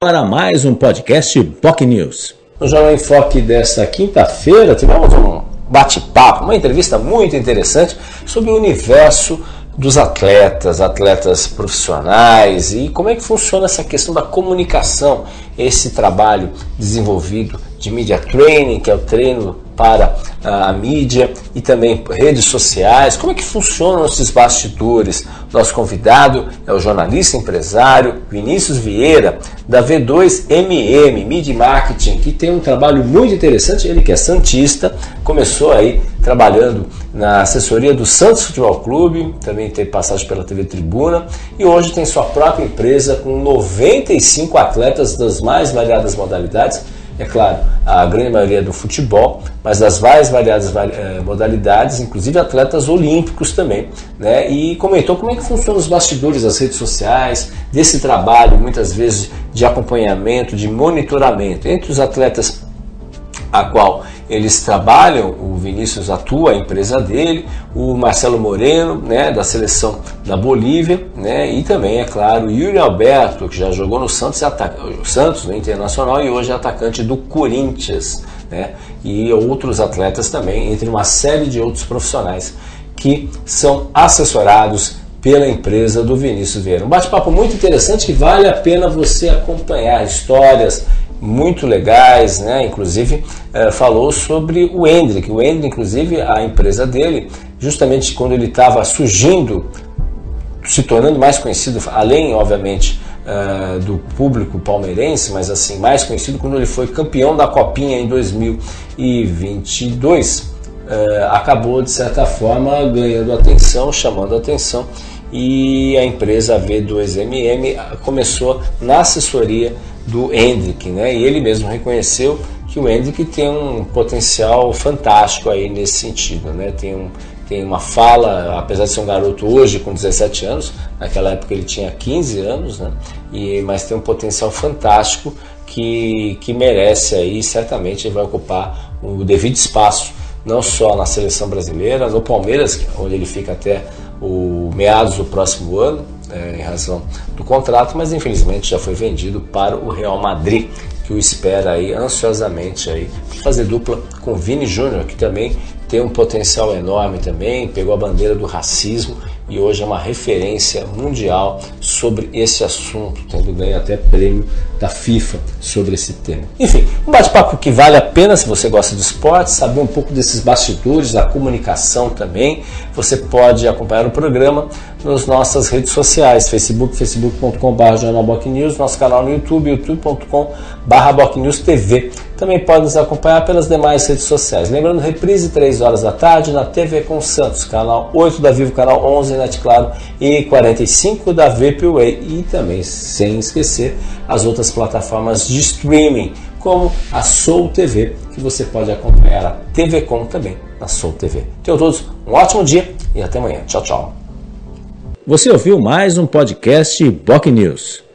Para mais um podcast POC News. No Jornal em Foque desta quinta-feira, tivemos um bate-papo, uma entrevista muito interessante sobre o universo dos atletas, atletas profissionais e como é que funciona essa questão da comunicação, esse trabalho desenvolvido de media training, que é o treino para a mídia e também redes sociais. Como é que funcionam esses bastidores? Nosso convidado é o jornalista empresário Vinícius Vieira, da V2MM Media Marketing, que tem um trabalho muito interessante. Ele que é santista, começou aí trabalhando na assessoria do Santos Futebol Clube, também teve passagem pela TV Tribuna e hoje tem sua própria empresa com 95 atletas das mais variadas modalidades é claro, a grande maioria do futebol, mas das várias variadas eh, modalidades, inclusive atletas olímpicos também, né? E comentou como é que funcionam os bastidores das redes sociais, desse trabalho, muitas vezes de acompanhamento, de monitoramento entre os atletas a qual eles trabalham, o Vinícius atua, a empresa dele, o Marcelo Moreno, né, da seleção da Bolívia, né, e também, é claro, o Yuri Alberto, que já jogou no Santos, Santos no Internacional e hoje é atacante do Corinthians, né, e outros atletas também, entre uma série de outros profissionais que são assessorados pela empresa do Vinícius Vieira. Um bate-papo muito interessante que vale a pena você acompanhar histórias, muito legais, né? Inclusive é, falou sobre o Hendrick. O Hendrick, inclusive, a empresa dele, justamente quando ele estava surgindo, se tornando mais conhecido, além, obviamente, é, do público palmeirense, mas assim mais conhecido quando ele foi campeão da Copinha em 2022, é, acabou de certa forma ganhando atenção, chamando atenção e a empresa V2MM começou na assessoria do Hendrick, né? E ele mesmo reconheceu que o Hendrick tem um potencial fantástico aí nesse sentido, né? Tem, um, tem uma fala, apesar de ser um garoto hoje com 17 anos, naquela época ele tinha 15 anos, né? E, mas tem um potencial fantástico que, que merece aí, certamente vai ocupar o devido espaço, não só na seleção brasileira, no Palmeiras, onde ele fica até o meados do próximo ano, é, em razão do contrato, mas infelizmente já foi vendido para o Real Madrid, que o espera aí ansiosamente aí fazer dupla com Vini Júnior, que também tem um potencial enorme também, pegou a bandeira do racismo e hoje é uma referência mundial sobre esse assunto, tendo ganho até prêmio da FIFA sobre esse tema. Enfim, um bate-papo que vale a pena se você gosta de esporte, saber um pouco desses bastidores, da comunicação também. Você pode acompanhar o programa nas nossas redes sociais, Facebook, facebook.com.br jornalbocnews, nosso canal no YouTube, youtube.com.br TV. Também pode nos acompanhar pelas demais redes sociais. Lembrando, reprise 3 horas da tarde na TV com Santos, canal 8 da Vivo, canal 11 Net Claro e 45 da VPWay. E também, sem esquecer, as outras plataformas de streaming, como a Soul TV, que você pode acompanhar a TV Com também na Soul TV. Tenham todos um ótimo dia e até amanhã. Tchau, tchau. Você ouviu mais um podcast Boc News.